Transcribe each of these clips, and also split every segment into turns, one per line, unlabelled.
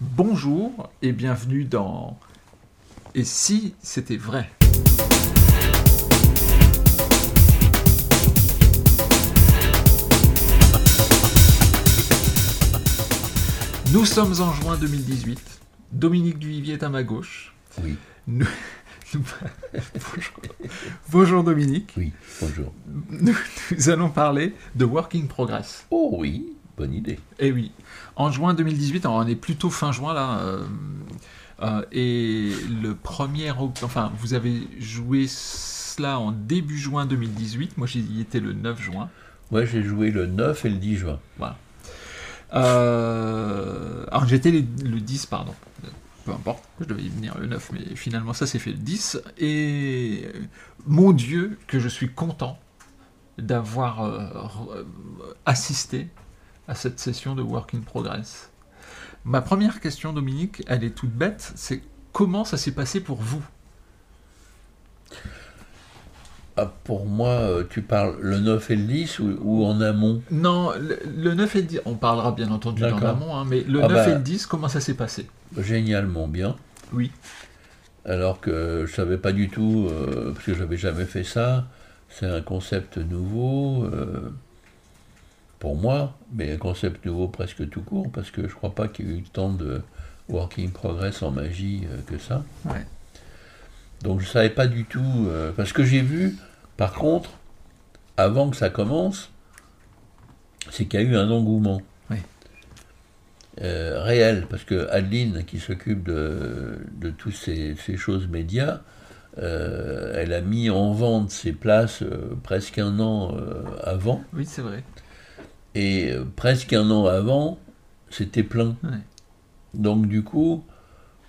Bonjour et bienvenue dans Et si c'était vrai? Nous sommes en juin 2018. Dominique Duvivier est à ma gauche.
Oui.
Nous- bonjour. Bonjour Dominique.
Oui, bonjour.
Nous, nous allons parler de Work in Progress.
Oh oui, bonne idée.
Eh oui, en juin 2018, alors on est plutôt fin juin là, euh, euh, et le premier, enfin vous avez joué cela en début juin 2018, moi j'y étais le 9 juin.
Moi j'ai joué le 9 et le 10 juin.
Euh, alors j'étais le 10, pardon. Peu importe, je devais y venir le 9, mais finalement ça s'est fait le 10. Et mon Dieu, que je suis content d'avoir euh, assisté à cette session de Work in Progress. Ma première question, Dominique, elle est toute bête, c'est comment ça s'est passé pour vous?
Ah, pour moi, euh, tu parles le 9 et le 10 ou, ou en amont?
Non, le, le 9 et le 10, on parlera bien entendu
D'accord.
l'amont, hein, mais le
Ah
9
bah.
et le 10, comment ça s'est passé?
Génialement bien.
Oui.
Alors que je savais pas du tout, euh, parce que j'avais jamais fait ça. C'est un concept nouveau euh, pour moi, mais un concept nouveau presque tout court, parce que je crois pas qu'il y ait eu tant de working progress en magie euh, que ça.
Ouais.
Donc je savais pas du tout. euh, parce que j'ai vu, par contre, avant que ça commence, c'est qu'il y a eu un engouement.
Oui.
Euh, réel, parce que Adeline, qui s'occupe de, de toutes ces, ces choses médias, euh, elle a mis en vente ses places presque un an avant,
Oui, c'est vrai.
Et euh, presque un an avant, c'était plein.
Ouais.
Donc du coup,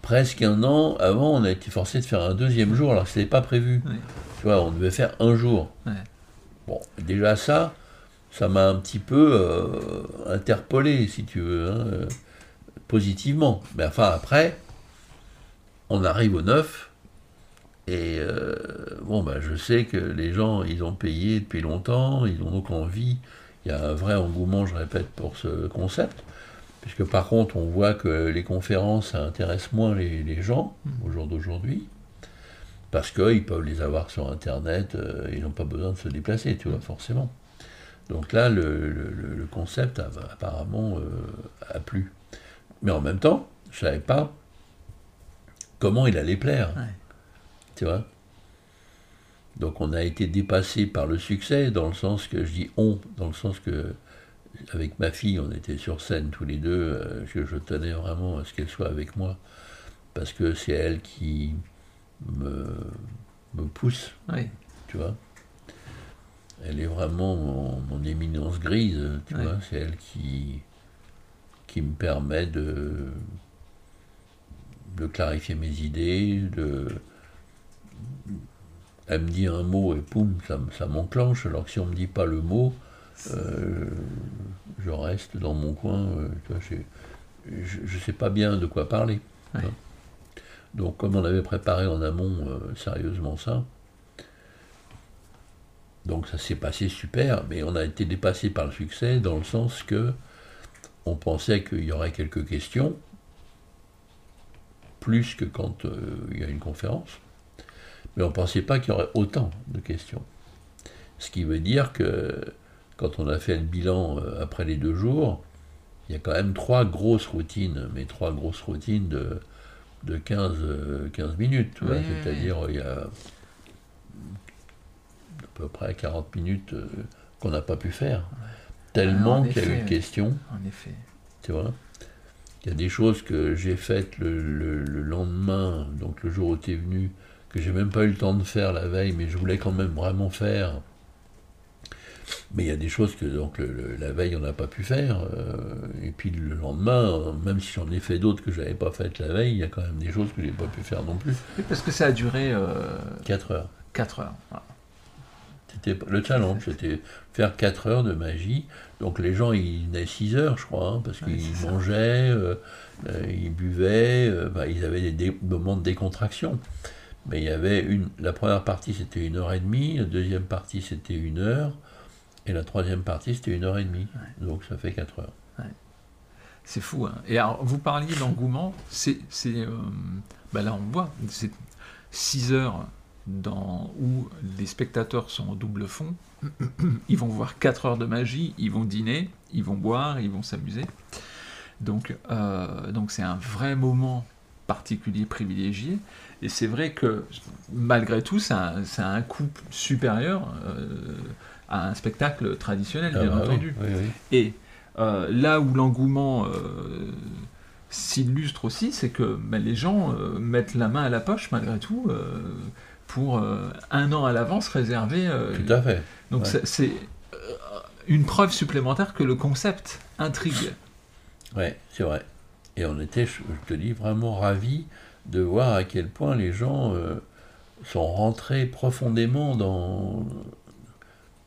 presque un an avant, on a été forcé de faire un deuxième jour, alors que ce n'était pas prévu.
Ouais.
Tu vois, on devait faire un jour.
Ouais.
Bon, déjà ça, ça m'a un petit peu euh, interpellé, si tu veux, hein, euh, positivement. Mais enfin, après, on arrive au 9, et euh, bon, bah, je sais que les gens, ils ont payé depuis longtemps, ils ont donc envie, il y a un vrai engouement, je répète, pour ce concept, puisque par contre, on voit que les conférences, ça intéresse moins les, les gens au jour d'aujourd'hui, parce qu'ils peuvent les avoir sur Internet, euh, ils n'ont pas besoin de se déplacer, tu vois, forcément. Donc là, le, le- le- le concept a, apparemment euh, a plu. Mais en même temps, je ne savais pas comment il allait plaire.
Ouais.
Tu vois? Donc on a été dépassé par le succès, dans le sens que, je dis on, dans le sens que, avec ma fille, on était sur scène tous les deux, euh, que je tenais vraiment à ce qu'elle soit avec moi, parce que c'est elle qui me, me pousse,
Oui.
tu vois. Elle est vraiment mon, mon éminence grise, tu vois. C'est elle qui, qui me permet de, de clarifier mes idées, de. Elle me dit un mot et poum, ça, me- ça m'enclenche, alors que si on me dit pas le mot, euh, je reste dans mon coin, euh, tu vois, j'ai- je ne sais pas bien de quoi parler.
Ouais.
hein. Donc comme on avait préparé en amont euh, sérieusement ça, donc ça s'est passé super, mais on a été dépassé par le succès dans le sens que on pensait qu'il y aurait quelques questions, plus que quand il y a une conférence, mais on ne pensait pas qu'il y aurait autant de questions. Ce qui veut dire que quand on a fait le bilan euh, après les deux jours, il y a quand même trois grosses routines, mais trois grosses routines de, de 15, euh, 15 minutes. tu vois.
Oui, oui, oui.
C'est-à-dire, il y a à peu près 40 minutes euh, qu'on n'a pas pu faire. Tellement
en
qu'il y a eu de questions,
En effet.
tu vois? Il y a des choses que j'ai faites le, le- le lendemain, donc le jour où tu es venu, que j'ai même pas eu le temps de faire la veille, mais je voulais quand même vraiment faire. Mais il y a des choses que donc le- le- la veille on n'a pas pu faire, euh, et puis le lendemain, euh, même si j'en ai fait d'autres que j'avais pas faites la veille, il y a quand même des choses que j'ai pas pu faire non plus.
Oui, parce que ça a duré
4 heures.
4 heures. Voilà.
C'était le challenge, c'était faire 4 heures de magie. Donc les gens, ils venaient 6 heures, je crois, hein, parce qu'ils mangeaient, euh, euh, ils buvaient, euh, bah, ils avaient des, moments de décontraction. Mais il y avait une, la première partie c'était une heure et demie, la deuxième partie c'était une heure, et la troisième partie c'était une heure et demie. Donc ça fait 4 heures.
C'est fou. Hein. Et alors, vous parliez d'engouement, c'est. c'est bah là, on voit, c'est 6 heures dans, où les spectateurs sont en double fond. Ils vont voir 4 heures de magie, ils vont dîner, ils vont boire, ils vont s'amuser. Donc, donc c'est un vrai moment particulier privilégié. Et c'est vrai que malgré tout, ça, a un coût supérieur euh, à un spectacle traditionnel, bien ah bah entendu. Et euh, là où l'engouement euh, s'illustre aussi, c'est que bah, les gens mettent la main à la poche malgré tout pour un an à l'avance réserver.
tout à fait.
Donc c'est une preuve supplémentaire que le concept intrigue.
Ouais, c'est vrai. Et on était, je te dis, vraiment ravis de voir à quel point les gens euh, sont rentrés profondément dans,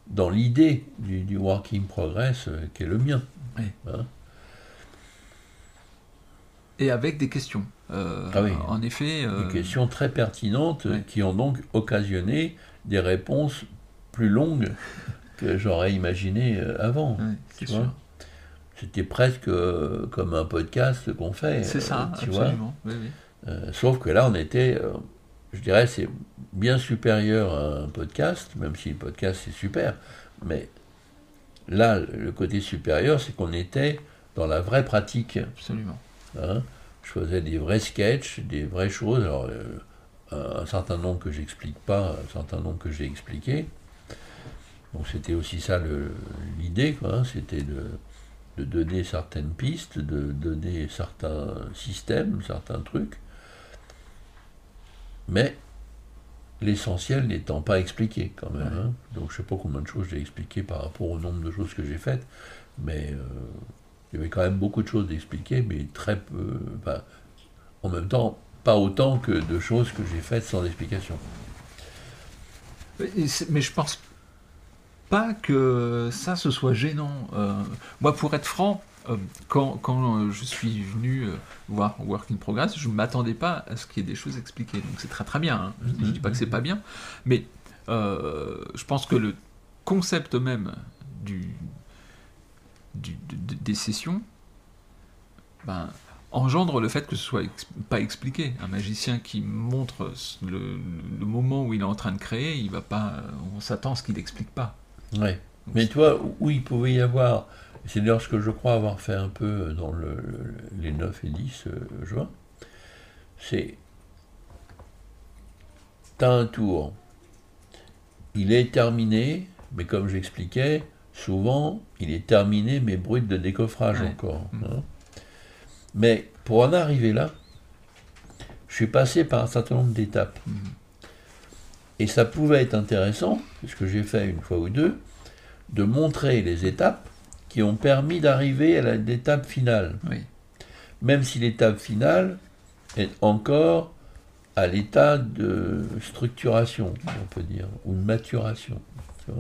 dans l'idée du, du, working progress euh, qui est le mien. Hein.
Et avec des questions. Euh, ah en effet.
Des questions très pertinentes qui ont donc occasionné des réponses plus longues que j'aurais imaginé avant.
tu vois
c'était presque comme un podcast qu'on fait.
C'est ça, tu absolument.
Vois euh, sauf que là, on était, euh, je dirais, c'est bien supérieur à un podcast, même si le podcast c'est super. Mais là, le côté supérieur, c'est qu'on était dans la vraie pratique.
Absolument.
Hein. je faisais des vrais sketchs, des vraies choses. Alors, euh, un certain nombre que j'explique pas, un certain nombre que j'ai expliqué. Donc c'était aussi ça l'idée, quoi. Hein. c'était de, de donner certaines pistes, de donner certains systèmes, certains trucs mais l'essentiel n'étant pas expliqué quand même. Hein. Donc je ne sais pas combien de choses j'ai expliqué par rapport au nombre de choses que j'ai faites, mais euh, il y avait quand même beaucoup de choses d'expliquer, mais très peu, en même temps, pas autant que de choses que j'ai faites sans explication.
Mais je pense pas que ça ce soit gênant. Euh, moi, pour être franc, euh, quand, euh, je suis venu voir Work in Progress, je ne m'attendais pas à ce qu'il y ait des choses expliquées. Donc c'est très très bien. Hein. Je ne dis pas que c'est pas bien, mais je pense que le concept même du, des sessions ben, engendre le fait que ce soit pas expliqué. Un magicien qui montre le, moment où il est en train de créer, il va pas, on s'attend à ce qu'il n'explique pas.
Ouais. Mais toi, où il pouvait y avoir c'est d'ailleurs ce que je crois avoir fait un peu dans les 9 et 10 euh, juin. C'est. Tu as un tour. Il est terminé, mais comme j'expliquais, souvent, il est terminé, mais brut de décoffrage encore. Mmh. Hein. Mais pour en arriver là, je suis passé par un certain nombre d'étapes. Mmh. Et ça pouvait être intéressant, ce que j'ai fait une fois ou deux, de montrer les étapes qui ont permis d'arriver à l'étape finale. Même si l'étape finale est encore à l'état de structuration, on peut dire, ou de maturation. C'est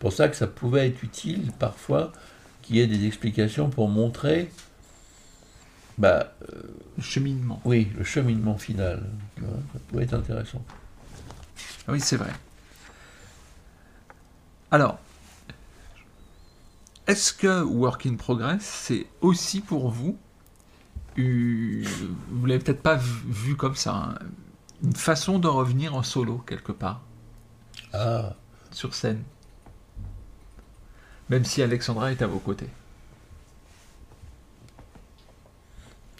pour ça que ça pouvait être utile parfois qu'il y ait des explications pour montrer bah,
euh, le cheminement.
Oui, le cheminement final. Ça pouvait être intéressant.
Oui, c'est vrai. Alors, est-ce que Work in Progress, c'est aussi pour vous, vous vous l'avez peut-être pas vu, comme ça, hein, une façon de revenir en solo quelque part?
Ah.
Sur scène. Même si Alexandra est à vos côtés.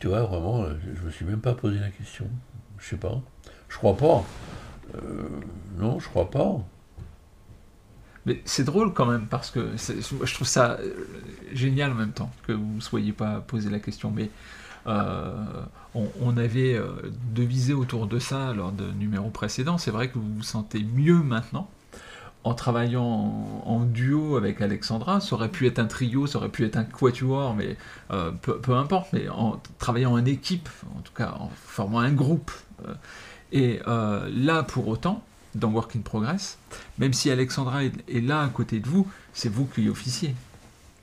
Tu vois, vraiment, je me suis même pas posé la question. Je sais pas. Je crois pas. Euh, non, je crois pas.
Mais c'est drôle quand même, parce que je trouve ça euh, génial en même temps que vous ne soyez pas posé la question. Mais euh, on, avait euh, devisé autour de ça lors de numéros précédents. C'est vrai que vous vous sentez mieux maintenant en travaillant en, duo avec Alexandra. Ça aurait pu être un trio, ça aurait pu être un quatuor, mais peu, peu, importe. Mais en travaillant en équipe, en tout cas en formant un groupe. et là, pour autant, dans Work in Progress, même si Alexandra est, là à côté de vous, c'est vous qui officiez.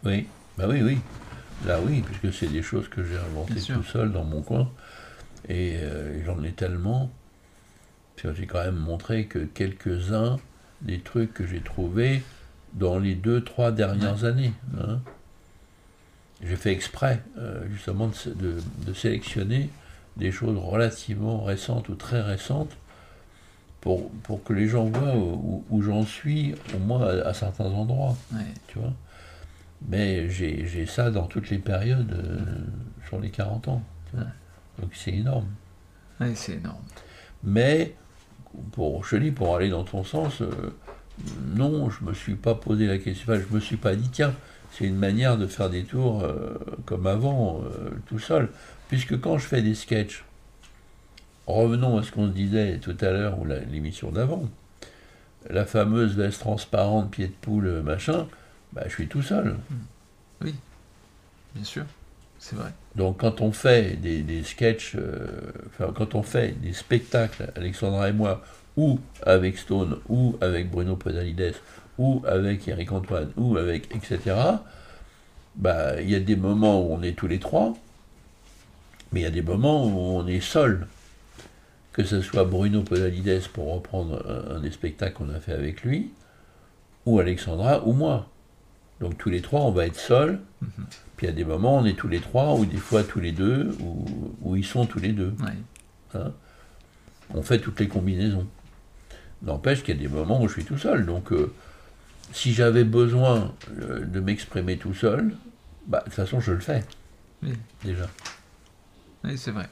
Oui, bah oui, oui. Là, oui, puisque c'est des choses que j'ai inventées tout seul dans mon coin. Et euh, j'en ai tellement. J'ai quand même montré que quelques-uns des trucs que j'ai trouvés dans les deux, trois dernières années. Hein. j'ai fait exprès, euh, justement, de, de, de, sélectionner des choses relativement récentes ou très récentes pour, pour que les gens voient où, où j'en suis, au moins à, à certains endroits.
Ouais.
Tu vois Mais j'ai ça dans toutes les périodes euh, sur les 40 ans. tu vois. Donc c'est énorme.
Ouais, c'est énorme.
Mais, pour, je dis, pour aller dans ton sens, euh, non, je me suis pas posé la question. Enfin, je me suis pas dit, tiens, c'est une manière de faire des tours euh, comme avant, euh, tout seul. Puisque quand je fais des sketchs, revenons à ce qu'on se disait tout à l'heure, ou l'émission d'avant, la fameuse veste transparente, pied de poule, machin, bah, je suis tout seul.
Bien sûr, c'est vrai.
Donc quand on fait des, des sketchs, euh, quand on fait des spectacles, Alexandra et moi, ou avec Stone, ou avec Bruno Podalides, ou avec Eric Antoine, ou avec etc., bah, il y a des moments où on est tous les trois, mais il y a des moments où on est seul. Que ce soit Bruno Podalides pour reprendre un des spectacles qu'on a fait avec lui, ou Alexandra, ou moi. Donc tous les trois, on va être seuls. Puis il y a des moments, on est tous les trois, ou des fois tous les deux, ou, ou ils sont tous les deux.
Ouais.
On fait toutes les combinaisons. N'empêche qu'il y a des moments où je suis tout seul. Donc euh, si j'avais besoin euh, de m'exprimer tout seul, bah, de toute façon je le fais.
Oui.
Déjà.
Oui, c'est vrai.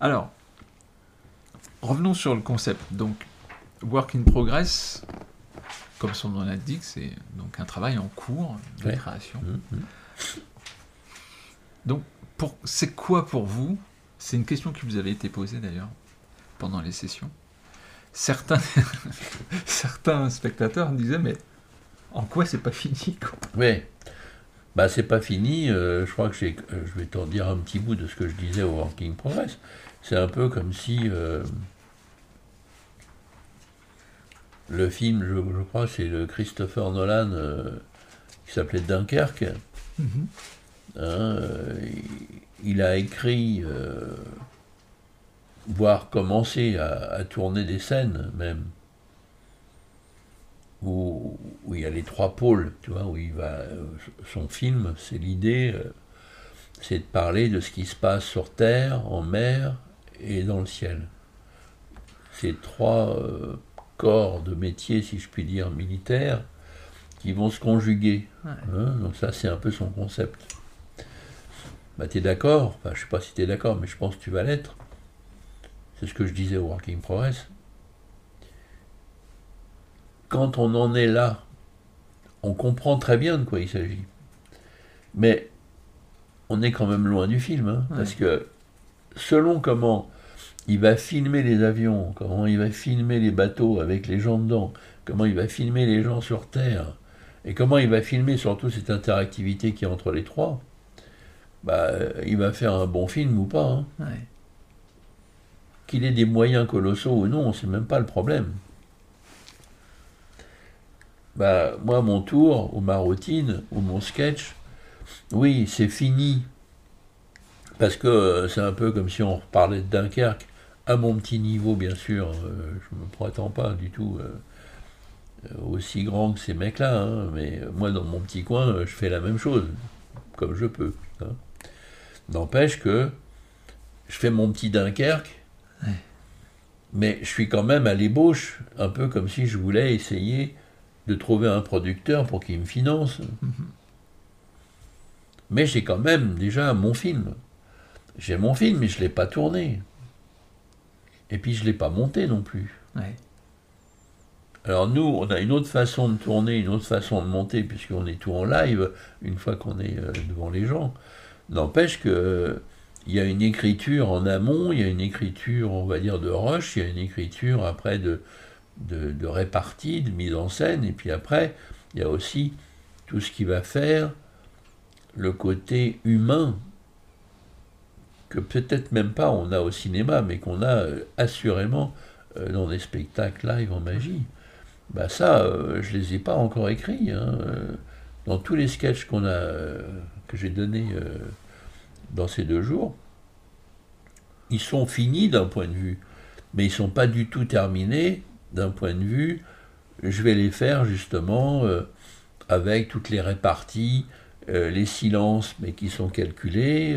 Alors, revenons sur le concept. Donc, work in progress, comme son nom l'indique, c'est donc un travail en cours de
Ouais.
création.
Mhm.
Donc, pour, c'est quoi pour vous? C'est une question qui vous avait été posée d'ailleurs pendant les sessions. Certains, certains spectateurs disaient mais en quoi c'est pas fini quoi?
Ouais. Bah c'est pas fini. euh, je crois que j'ai, euh, je vais t'en dire un petit bout de ce que je disais au Working Progress. C'est un peu comme si euh, le film, je, je crois, c'est le Christopher Nolan euh, qui s'appelait Dunkerque. Hein, euh, il, il a écrit, euh, voire commencé à, à tourner des scènes même, où, où il y a les trois pôles, tu vois, où il va. Son film, c'est l'idée, c'est de parler de ce qui se passe sur Terre, en mer et dans le ciel. Ces trois euh, corps de métier, si je puis dire, militaires, qui vont se conjuguer.
Ouais.
Hein, donc ça, c'est un peu son concept. Bah, t'es d'accord? Enfin, Je sais pas si t'es d'accord, mais je pense que tu vas l'être. C'est ce que je disais au Working Progress. Quand on en est là, on comprend très bien de quoi il s'agit. Mais on est quand même loin du film, hein,
Ouais.
parce que selon comment il va filmer les avions, comment il va filmer les bateaux avec les gens dedans, comment il va filmer les gens sur Terre, et comment il va filmer surtout cette interactivité qui est entre les trois, bah, il va faire un bon film ou pas. hein.
Ouais.
Qu'il ait des moyens colossaux ou non, c'est même pas le problème. Bah, moi, mon tour, ou ma routine, ou mon sketch, oui, c'est fini. Parce que euh, c'est un peu comme si on reparlait de Dunkerque, à mon petit niveau, bien sûr. euh, je me prétends pas du tout euh, euh, aussi grand que ces mecs-là, hein, mais moi, dans mon petit coin, je fais la même chose, comme je peux. hein. N'empêche que je fais mon petit Dunkerque, mais je suis quand même à l'ébauche, un peu comme si je voulais essayer de trouver un producteur pour qu'il me finance. Mais j'ai quand même déjà mon film. J'ai mon film, mais je ne l'ai pas tourné. Et puis je ne l'ai pas monté non plus.
Ouais.
Alors nous, on a une autre façon de tourner, une autre façon de monter, puisqu'on est tout en live, une fois qu'on est euh, devant les gens. N'empêche que euh, il y a une écriture en amont, il y a une écriture, on va dire, de rush, il y a une écriture après de, de, de répartie, de mise en scène, et puis après, il y a aussi tout ce qui va faire le côté humain, que peut-être même pas on a au cinéma, mais qu'on a euh, assurément euh, dans des spectacles live en magie. Bah ça, euh, je les ai pas encore écrits. hein, Dans tous les sketchs qu'on a, que j'ai donnés dans ces deux jours, ils sont finis d'un point de vue, mais ils sont pas du tout terminés d'un point de vue. Je vais les faire justement avec toutes les réparties les silences, mais qui sont calculés,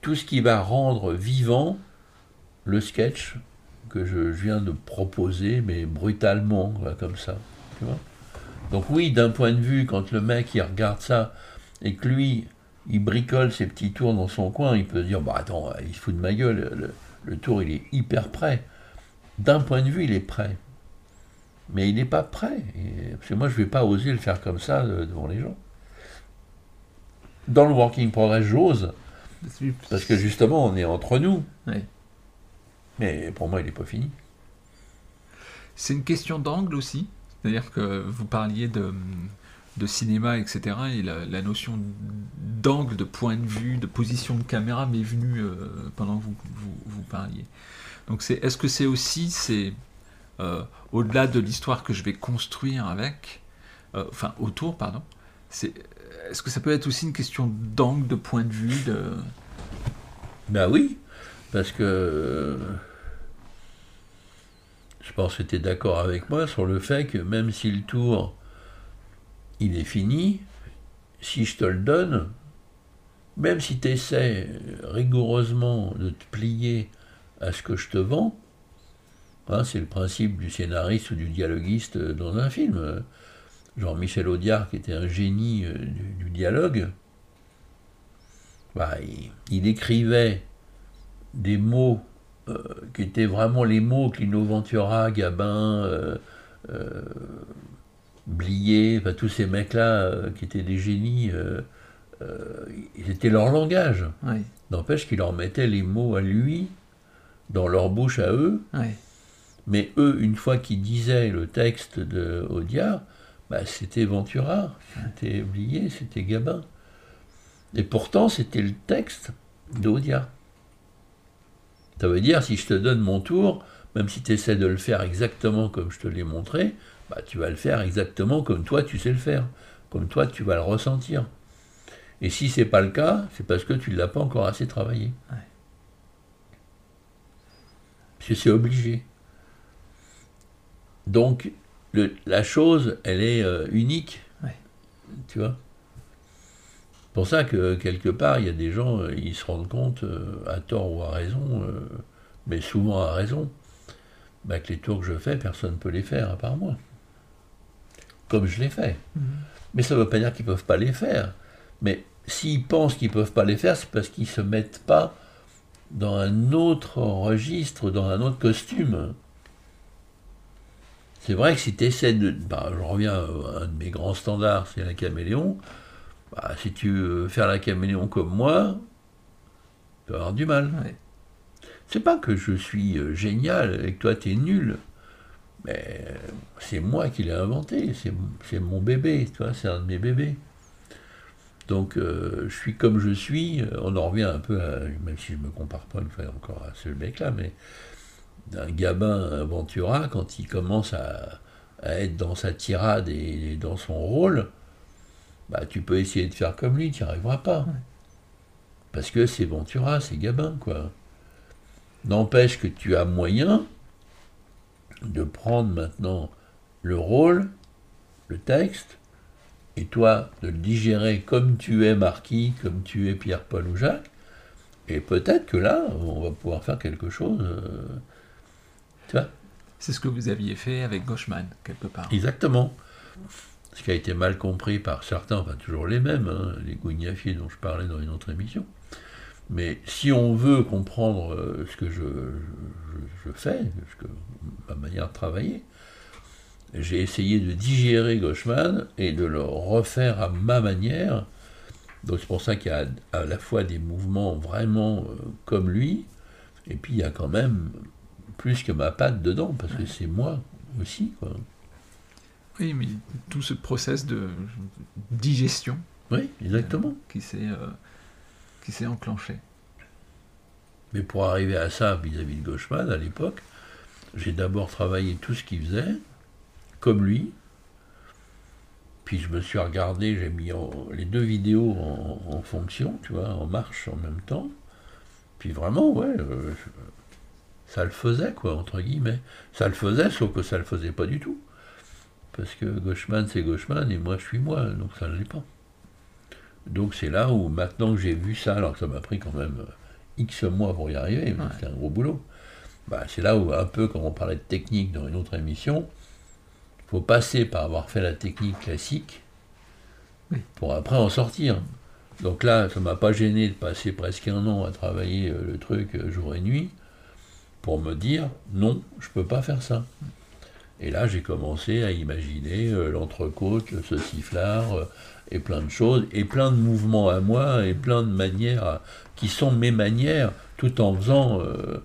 tout ce qui va rendre vivant le sketch que je, viens de proposer, mais brutalement, comme ça. Donc oui, d'un point de vue, quand le mec il regarde ça et que lui, il bricole ses petits tours dans son coin, il peut se dire, bah attends, il se fout de ma gueule, le tour il est hyper prêt. D'un point de vue, il est prêt. Mais il n'est pas prêt. parce que moi, je ne vais pas oser le faire comme ça euh, devant les gens. Dans le Working Progress, j'ose. Parce que justement, on est entre nous. Mais pour moi, il n'est pas fini.
C'est une question d'angle aussi. C'est-à-dire que vous parliez de, de cinéma, etc. Et la, notion d'angle, de point de vue, de position de caméra m'est venue euh, pendant que vous, vous, parliez. Donc c'est, est-ce que c'est aussi, c'est euh, au-delà de l'histoire que je vais construire avec, euh, enfin autour, pardon, c'est, est-ce que ça peut être aussi une question d'angle, de point de vue de...
Ben oui, parce que je pense que tu es d'accord avec moi sur le fait que même si le tour il est fini, si je te le donne, même si tu essaies rigoureusement de te plier à ce que je te vends, hein, c'est le principe du scénariste ou du dialoguiste dans un film. Jean-Michel Audiard, qui était un génie euh, du, dialogue, bah, il, écrivait des mots euh, qui étaient vraiment les mots qu'Ino Ventura, Gabin, euh, Blier, enfin, tous ces mecs-là qui étaient des génies, c'était leur langage. N'empêche qu'il leur mettait les mots à lui dans leur bouche à eux. Mais eux, une fois qu'ils disaient le texte de Audiard, bah, c'était Ventura, c'était Blier, c'était Gabin. Et pourtant, c'était le texte d'Audiard. Ça veut dire, si je te donne mon tour, même si tu essaies de le faire exactement comme je te l'ai montré, bah, tu vas le faire exactement comme toi tu sais le faire, comme toi tu vas le ressentir. Et si c'est pas le cas, c'est parce que tu ne l'as pas encore assez travaillé. Parce que c'est obligé. Donc, la chose, elle est euh, unique. Tu vois? Pour ça que quelque part, il y a des gens, euh, ils se rendent compte, euh, à tort ou à raison, mais souvent à raison, bah, que les tours que je fais, personne ne peut les faire à part moi comme je l'ai fait. Mhm. Mais ça ne veut pas dire qu'ils ne peuvent pas les faire. Mais s'ils pensent qu'ils ne peuvent pas les faire, c'est parce qu'ils ne se mettent pas dans un autre registre, dans un autre costume. C'est vrai que si tu essaies de... Bah, je reviens à un de mes grands standards, c'est la caméléon. Bah, si tu veux faire la caméléon comme moi, tu vas avoir du mal. C'est pas que je suis euh, génial et que toi tu es nul. Mais c'est moi qui l'ai inventé, c'est mon bébé, c'est un de mes bébés. Donc euh, je suis comme je suis, on en revient un peu, à, même si je ne me compare pas une fois encore à ce mec-là, mais un Gabin Ventura, quand il commence à, être dans sa tirade et, dans son rôle, bah, tu peux essayer de faire comme lui, tu n'y arriveras pas. Parce que c'est Ventura, c'est Gabin, quoi. N'empêche que tu as moyen de prendre maintenant le rôle, le texte, et toi de le digérer comme tu es Marquis, comme tu es Pierre-Paul ou Jacques, et peut-être que là, on va pouvoir faire quelque chose. Euh, tu vois
C'est ce que vous aviez fait avec Gauchman, quelque part.
Exactement. Ce qui a été mal compris par certains, enfin toujours les mêmes, hein, les gougnafiers dont je parlais dans une autre émission. Mais si on veut comprendre euh, ce que je, je, fais, ce que, ma manière de travailler, j'ai essayé de digérer Gauchman et de le refaire à ma manière. Donc c'est pour ça qu'il y a à la fois des mouvements vraiment euh, comme lui, et puis il y a quand même plus que ma patte dedans, parce que c'est moi aussi. Quoi.
Oui, mais tout ce process de digestion.
Oui, exactement.
Euh, qui s'est qui s'est enclenché.
Mais pour arriver à ça vis-à-vis de Gauchman, à l'époque, j'ai d'abord travaillé tout ce qu'il faisait, comme lui. Puis je me suis regardé, j'ai mis les deux vidéos en, fonction, tu vois, en marche en même temps. Puis vraiment, ouais, euh, ça le faisait, quoi, entre guillemets. Ça le faisait, sauf que ça le faisait pas du tout. Parce que Gauchman, c'est Gauchman, et moi, je suis moi, donc ça ne l'est pas. Donc c'est là où maintenant que j'ai vu ça, alors que ça m'a pris quand même euh, X mois pour y arriver, c'était un gros boulot, bah, c'est là où un peu quand on parlait de technique dans une autre émission, il faut passer par avoir fait la technique classique pour après en sortir. Donc là, ça m'a pas gêné de passer presque un an à travailler euh, le truc euh, jour et nuit pour me dire non, je peux pas faire ça. Et là, j'ai commencé à imaginer l'entrecôte, le sauciflard, et plein de choses, et plein de mouvements à moi, et plein de manières qui sont mes manières, tout en faisant, euh,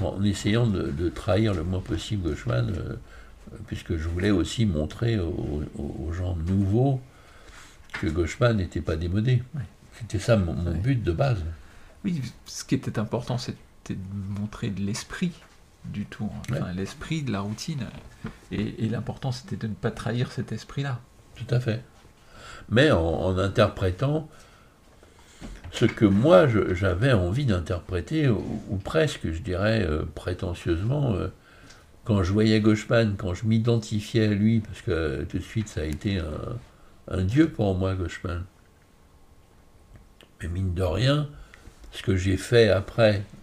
en essayant de, trahir le moins possible Gauchman, euh, puisque je voulais aussi montrer aux, gens nouveaux que Gauchman n'était pas démodé. C'était ça mon, but de base.
Oui, ce qui était important, c'était de montrer de l'esprit du tout, enfin, l'esprit de la routine. Et, et l'important, c'était de ne pas trahir cet esprit-là.
Tout à fait mais en, interprétant ce que moi j'avais envie d'interpréter, ou, presque, je dirais, euh, prétentieusement, euh, quand je voyais Gauchman, quand je m'identifiais à lui, parce que tout de suite ça a été un, dieu pour moi, Gauchman. Mais mine de rien, ce que j'ai fait après, euh,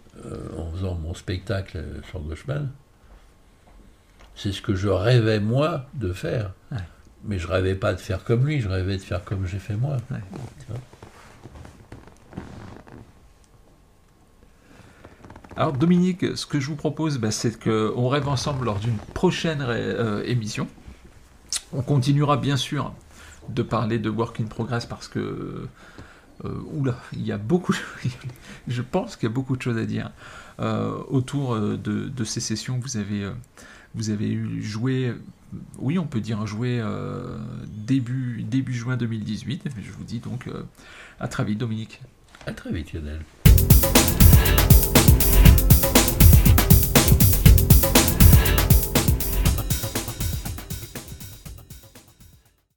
en faisant mon spectacle sur Gauchman, c'est ce que je rêvais moi de faire mais je rêvais pas de faire comme lui, je rêvais de faire comme j'ai fait moi.
Alors Dominique, ce que je vous propose, bah, c'est qu'on rêve ensemble lors d'une prochaine euh, émission. On continuera bien sûr de parler de Work in Progress parce que... Euh, oula, il y a beaucoup, je pense qu'il y a beaucoup de choses à dire euh, autour euh, de, ces sessions vous avez, vous eu joué oui, on peut dire joué début, juin 2018. Je vous dis donc à très vite, Dominique.
À très vite, Lionel.